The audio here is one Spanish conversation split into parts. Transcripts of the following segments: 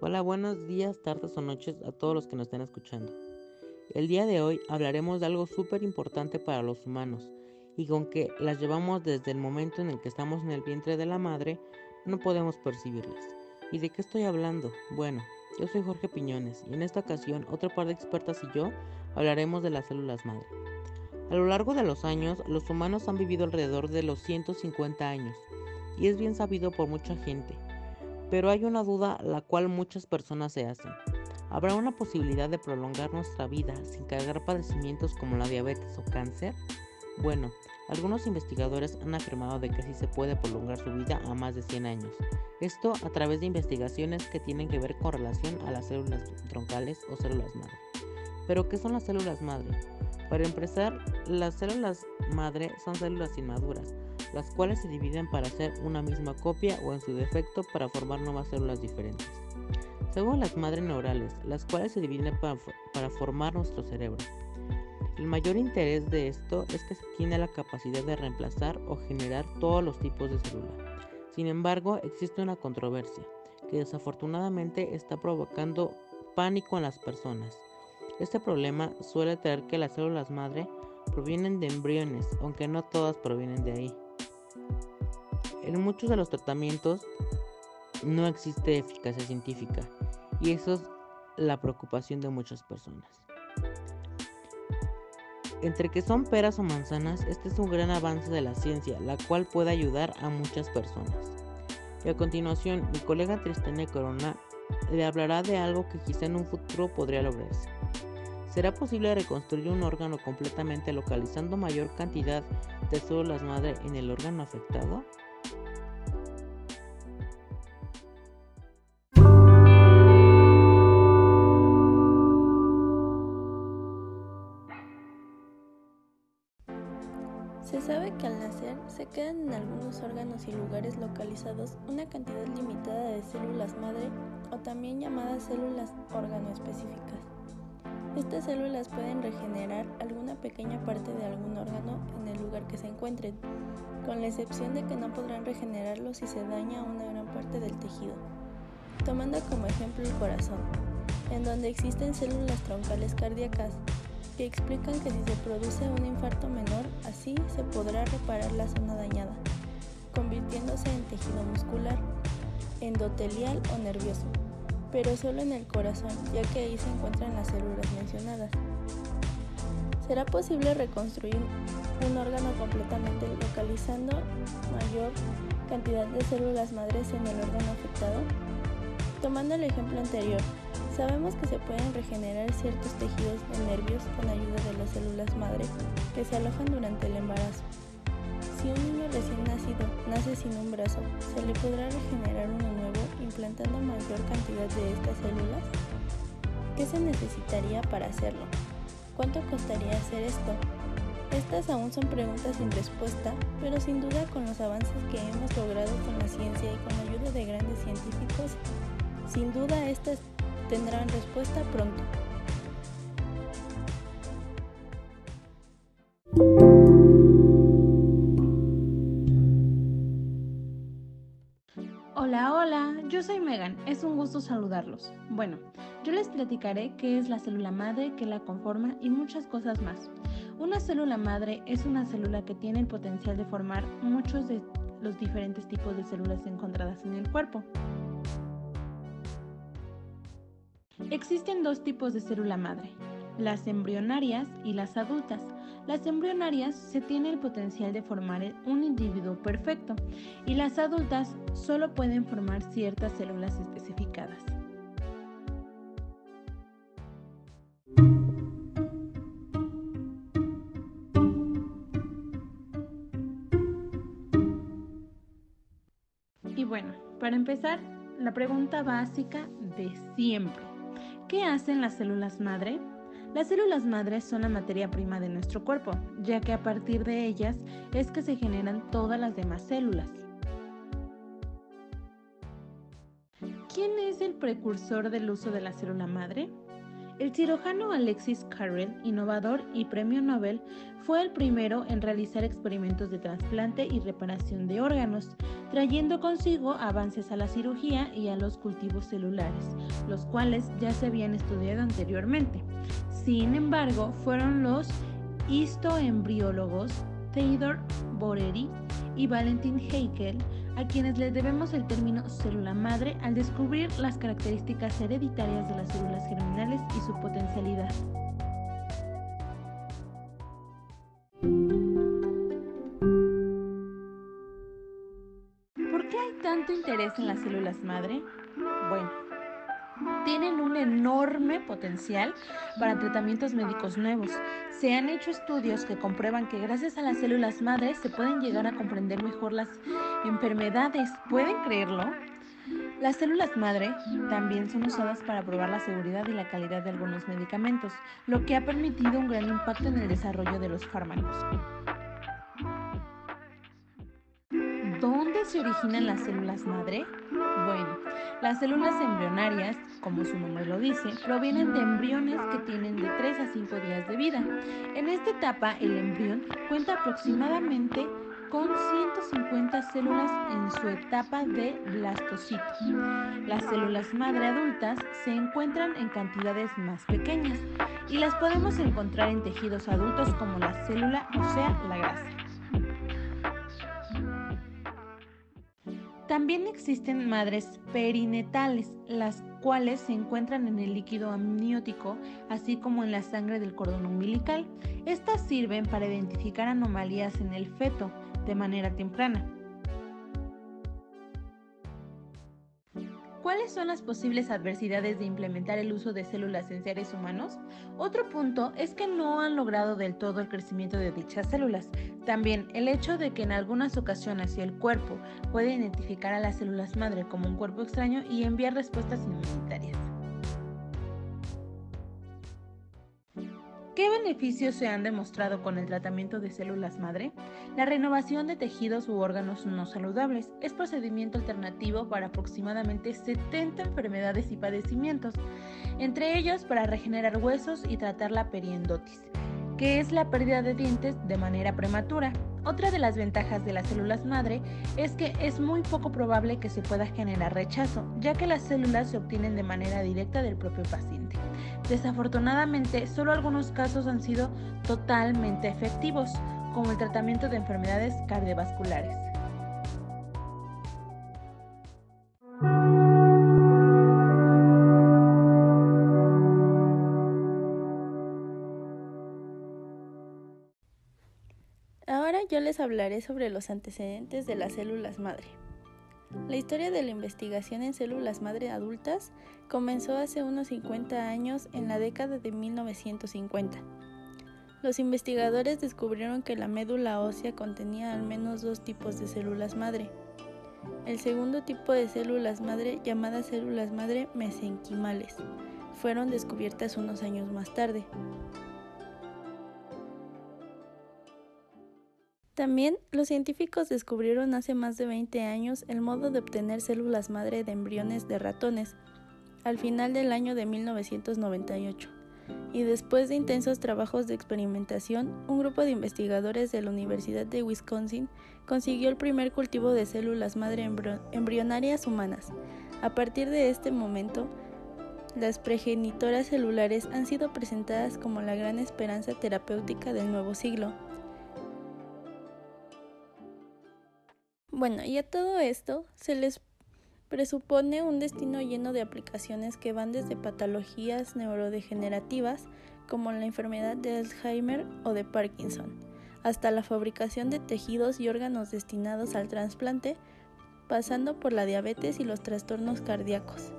Hola, buenos días, tardes o noches a todos los que nos estén escuchando. El día de hoy hablaremos de algo súper importante para los humanos y con que las llevamos desde el momento en el que estamos en el vientre de la madre, no podemos percibirlas. ¿Y de qué estoy hablando? Bueno, yo soy Jorge Piñones y en esta ocasión otro par de expertas y yo hablaremos de las células madre. A lo largo de los años, los humanos han vivido alrededor de los 150 años y es bien sabido por mucha gente. Pero hay una duda la cual muchas personas se hacen. ¿Habrá una posibilidad de prolongar nuestra vida sin cargar padecimientos como la diabetes o cáncer? Bueno, algunos investigadores han afirmado de que sí se puede prolongar su vida a más de 100 años. Esto a través de investigaciones que tienen que ver con relación a las células troncales o células madre. Pero ¿qué son las células madre? Para empezar, las células madre son células inmaduras, las cuales se dividen para hacer una misma copia o en su defecto para formar nuevas células diferentes. Según las madres neurales, las cuales se dividen para, formar nuestro cerebro. El mayor interés de esto es que tiene la capacidad de reemplazar o generar todos los tipos de célula. Sin embargo, existe una controversia que desafortunadamente está provocando pánico en las personas. Este problema suele traer que las células madre provienen de embriones, aunque no todas provienen de ahí. En muchos de los tratamientos no existe eficacia científica y eso es la preocupación de muchas personas. Entre que son peras o manzanas, este es un gran avance de la ciencia, la cual puede ayudar a muchas personas. Y a continuación, mi colega Tristania Corona le hablará de algo que quizá en un futuro podría lograrse. ¿Será posible reconstruir un órgano completamente localizando mayor cantidad de células madre en el órgano afectado? Se sabe que al nacer se quedan en algunos órganos y lugares localizados una cantidad limitada de células madre o también llamadas células órgano específicas. Estas células pueden regenerar alguna pequeña parte de algún órgano en el lugar que se encuentren, con la excepción de que no podrán regenerarlo si se daña una gran parte del tejido. Tomando como ejemplo el corazón, en donde existen células troncales cardíacas que explican que si se produce un infarto menor, así se podrá reparar la zona dañada, convirtiéndose en tejido muscular, endotelial o nervioso, pero solo en el corazón, ya que ahí se encuentran las células mencionadas. ¿Será posible reconstruir un órgano completamente localizando mayor cantidad de células madres en el órgano afectado? Tomando el ejemplo anterior, Sabemos que se pueden regenerar ciertos tejidos de nervios con ayuda de las células madre que se alojan durante el embarazo. Si un niño recién nacido nace sin un brazo, ¿se le podrá regenerar uno nuevo implantando mayor cantidad de estas células? ¿Qué se necesitaría para hacerlo? ¿Cuánto costaría hacer esto? Estas aún son preguntas sin respuesta, pero sin duda con los avances que hemos logrado con la ciencia y con la ayuda de grandes científicos, sin duda estas tendrán respuesta pronto. Hola, hola, yo soy Megan, es un gusto saludarlos. Bueno, yo les platicaré qué es la célula madre, qué la conforma y muchas cosas más. Una célula madre es una célula que tiene el potencial de formar muchos de los diferentes tipos de células encontradas en el cuerpo. Existen dos tipos de célula madre, las embrionarias y las adultas. Las embrionarias se tiene el potencial de formar un individuo perfecto y las adultas solo pueden formar ciertas células especificadas. Y bueno, para empezar, la pregunta básica de siempre. ¿Qué hacen las células madre? Las células madre son la materia prima de nuestro cuerpo, ya que a partir de ellas es que se generan todas las demás células. ¿Quién es el precursor del uso de la célula madre? El cirujano Alexis Carrel, innovador y premio Nobel, fue el primero en realizar experimentos de trasplante y reparación de órganos, trayendo consigo avances a la cirugía y a los cultivos celulares, los cuales ya se habían estudiado anteriormente. Sin embargo, fueron los histoembriólogos Theodor Borery y Valentin Heikel a quienes les debemos el término célula madre al descubrir las características hereditarias de las células germinales y su potencialidad. ¿Por qué hay tanto interés en las células madre? Bueno, tienen un enorme potencial para tratamientos médicos nuevos. Se han hecho estudios que comprueban que gracias a las células madres se pueden llegar a comprender mejor las enfermedades. ¿Pueden creerlo? Las células madre también son usadas para probar la seguridad y la calidad de algunos medicamentos, lo que ha permitido un gran impacto en el desarrollo de los fármacos. ¿Dónde se originan las células madre? Las células embrionarias, como su nombre lo dice, provienen de embriones que tienen de 3 a 5 días de vida. En esta etapa, el embrión cuenta aproximadamente con 150 células en su etapa de blastocito. Las células madre adultas se encuentran en cantidades más pequeñas y las podemos encontrar en tejidos adultos como la célula, o sea, la grasa. También existen madres perinetales, las cuales se encuentran en el líquido amniótico, así como en la sangre del cordón umbilical. Estas sirven para identificar anomalías en el feto de manera temprana. ¿Cuáles son las posibles adversidades de implementar el uso de células en seres humanos? Otro punto es que no han logrado del todo el crecimiento de dichas células. También el hecho de que en algunas ocasiones el cuerpo puede identificar a las células madre como un cuerpo extraño y enviar respuestas inmunitarias. ¿Qué beneficios se han demostrado con el tratamiento de células madre? La renovación de tejidos u órganos no saludables es procedimiento alternativo para aproximadamente 70 enfermedades y padecimientos, entre ellos para regenerar huesos y tratar la periendotis, que es la pérdida de dientes de manera prematura. Otra de las ventajas de las células madre es que es muy poco probable que se pueda generar rechazo, ya que las células se obtienen de manera directa del propio paciente. Desafortunadamente, solo algunos casos han sido totalmente efectivos, como el tratamiento de enfermedades cardiovasculares. Ahora yo les hablaré sobre los antecedentes de las células madre. La historia de la investigación en células madre adultas comenzó hace unos 50 años en la década de 1950. Los investigadores descubrieron que la médula ósea contenía al menos dos tipos de células madre. El segundo tipo de células madre, llamadas células madre mesenquimales, fueron descubiertas unos años más tarde. También los científicos descubrieron hace más de 20 años el modo de obtener células madre de embriones de ratones, al final del año de 1998. Y después de intensos trabajos de experimentación, un grupo de investigadores de la Universidad de Wisconsin consiguió el primer cultivo de células madre embrionarias humanas. A partir de este momento, las progenitoras celulares han sido presentadas como la gran esperanza terapéutica del nuevo siglo. Bueno, y a todo esto se les presupone un destino lleno de aplicaciones que van desde patologías neurodegenerativas como la enfermedad de Alzheimer o de Parkinson, hasta la fabricación de tejidos y órganos destinados al trasplante, pasando por la diabetes y los trastornos cardíacos.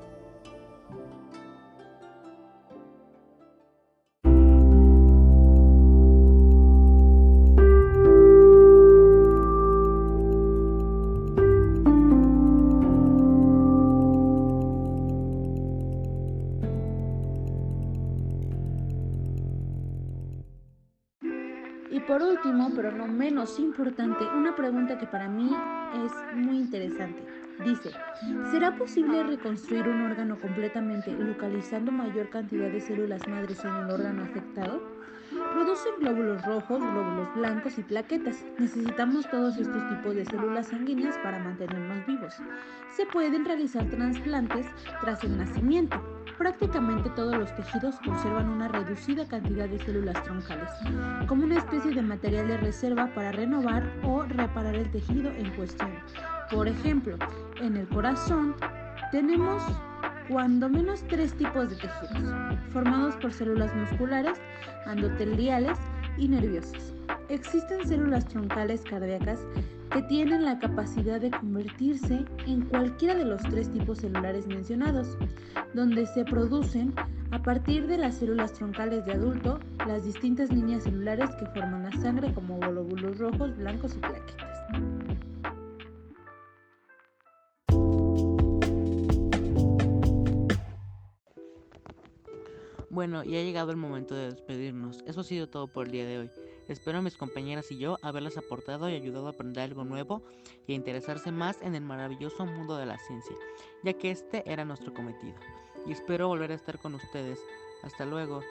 Último, pero no menos importante, una pregunta que para mí es muy interesante. Dice, ¿será posible reconstruir un órgano completamente localizando mayor cantidad de células madres en el órgano afectado? Producen glóbulos rojos, glóbulos blancos y plaquetas. Necesitamos todos estos tipos de células sanguíneas para mantenernos vivos. Se pueden realizar trasplantes tras el nacimiento. Prácticamente todos los tejidos conservan una reducida cantidad de células troncales, como una especie de material de reserva para renovar o reparar el tejido en cuestión. Por ejemplo, en el corazón tenemos cuando menos tres tipos de tejidos, formados por células musculares, endoteliales y nerviosas. Existen células troncales cardíacas que tienen la capacidad de convertirse en cualquiera de los tres tipos celulares mencionados, donde se producen a partir de las células troncales de adulto las distintas líneas celulares que forman la sangre como glóbulos rojos, blancos y plaquetas. Bueno, ya ha llegado el momento de despedirnos. Eso ha sido todo por el día de hoy. Espero a mis compañeras y yo haberles aportado y ayudado a aprender algo nuevo y a interesarse más en el maravilloso mundo de la ciencia, ya que este era nuestro cometido. Y espero volver a estar con ustedes. Hasta luego.